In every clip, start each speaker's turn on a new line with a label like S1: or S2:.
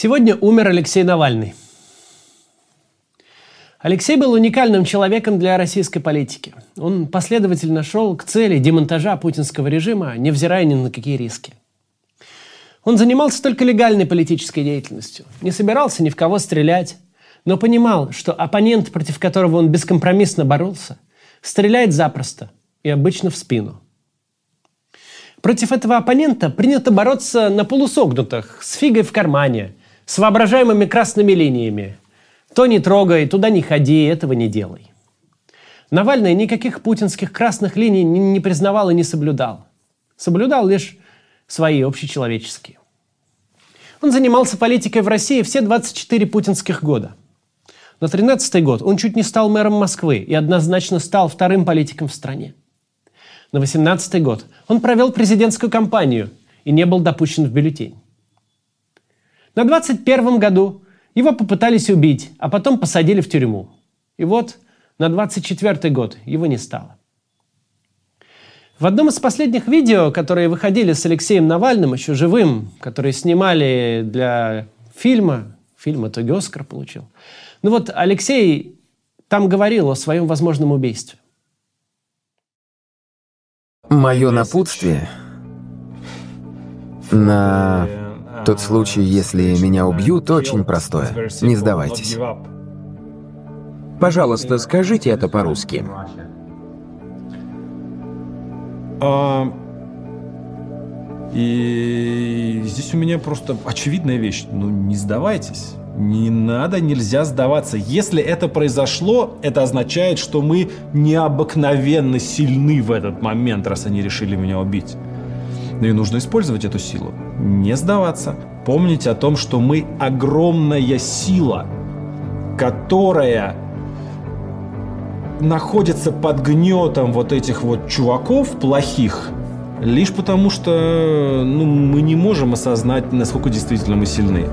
S1: Сегодня умер Алексей Навальный. Алексей был уникальным человеком для российской политики. Он последовательно шел к цели демонтажа путинского режима, невзирая ни на какие риски. Он занимался только легальной политической деятельностью, не собирался ни в кого стрелять, но понимал, что оппонент, против которого он бескомпромиссно боролся, стреляет запросто и обычно в спину – Против этого оппонента принято бороться на полусогнутых, с фигой в кармане, с воображаемыми красными линиями. То не трогай, туда не ходи, этого не делай. Навальный никаких путинских красных линий не признавал и не соблюдал. Соблюдал лишь свои общечеловеческие. Он занимался политикой в России все 24 путинских года. На 13 год он чуть не стал мэром Москвы и однозначно стал вторым политиком в стране. На 18 год он провел президентскую кампанию и не был допущен в бюллетень. На 21 году его попытались убить, а потом посадили в тюрьму. И вот на 24 год его не стало. В одном из последних видео, которые выходили с Алексеем Навальным, еще живым, которые снимали для фильма, фильм итоге Оскар получил. Ну вот Алексей там говорил о своем возможном убийстве.
S2: Мое напутствие на тот случай, если меня убьют, очень простое. Не сдавайтесь.
S3: Пожалуйста, скажите это по-русски.
S4: А, и здесь у меня просто очевидная вещь. Ну, не сдавайтесь. Не надо, нельзя сдаваться. Если это произошло, это означает, что мы необыкновенно сильны в этот момент, раз они решили меня убить. Ну и нужно использовать эту силу. Не сдаваться. Помнить о том, что мы огромная сила, которая находится под гнетом вот этих вот чуваков плохих, лишь потому что ну, мы не можем осознать, насколько действительно мы сильны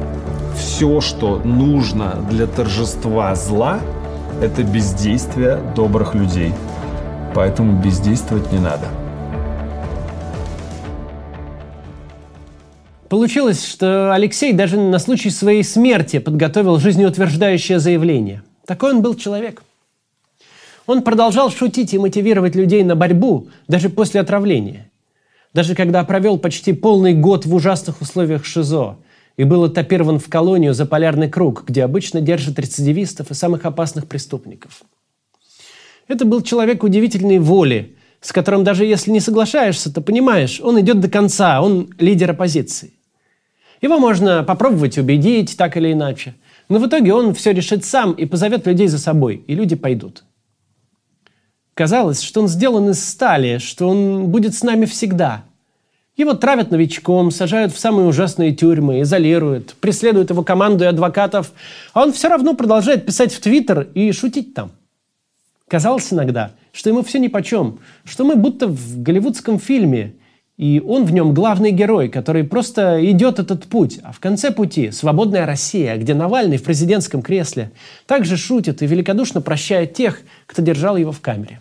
S4: все, что нужно для торжества зла, это бездействие добрых людей. Поэтому бездействовать не надо.
S1: Получилось, что Алексей даже на случай своей смерти подготовил жизнеутверждающее заявление. Такой он был человек. Он продолжал шутить и мотивировать людей на борьбу даже после отравления. Даже когда провел почти полный год в ужасных условиях ШИЗО, и был этапирован в колонию за полярный круг, где обычно держат рецидивистов и самых опасных преступников. Это был человек удивительной воли, с которым даже если не соглашаешься, то понимаешь, он идет до конца, он лидер оппозиции. Его можно попробовать убедить так или иначе, но в итоге он все решит сам и позовет людей за собой, и люди пойдут. Казалось, что он сделан из стали, что он будет с нами всегда – его травят новичком, сажают в самые ужасные тюрьмы, изолируют, преследуют его команду и адвокатов, а он все равно продолжает писать в Твиттер и шутить там. Казалось иногда, что ему все нипочем, что мы будто в голливудском фильме, и он в нем главный герой, который просто идет этот путь. А в конце пути свободная Россия, где Навальный в президентском кресле также шутит и великодушно прощает тех, кто держал его в камере.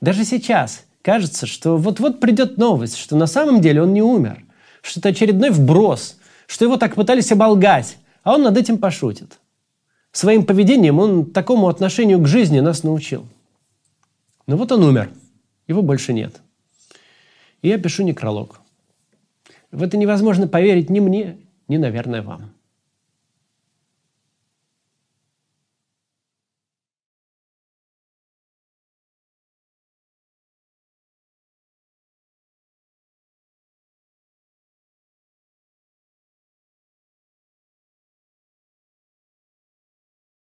S1: Даже сейчас, Кажется, что вот-вот придет новость, что на самом деле он не умер, что это очередной вброс, что его так пытались оболгать, а он над этим пошутит. Своим поведением он такому отношению к жизни нас научил. Но вот он умер, его больше нет. И я пишу некролог. В это невозможно поверить ни мне, ни, наверное, вам.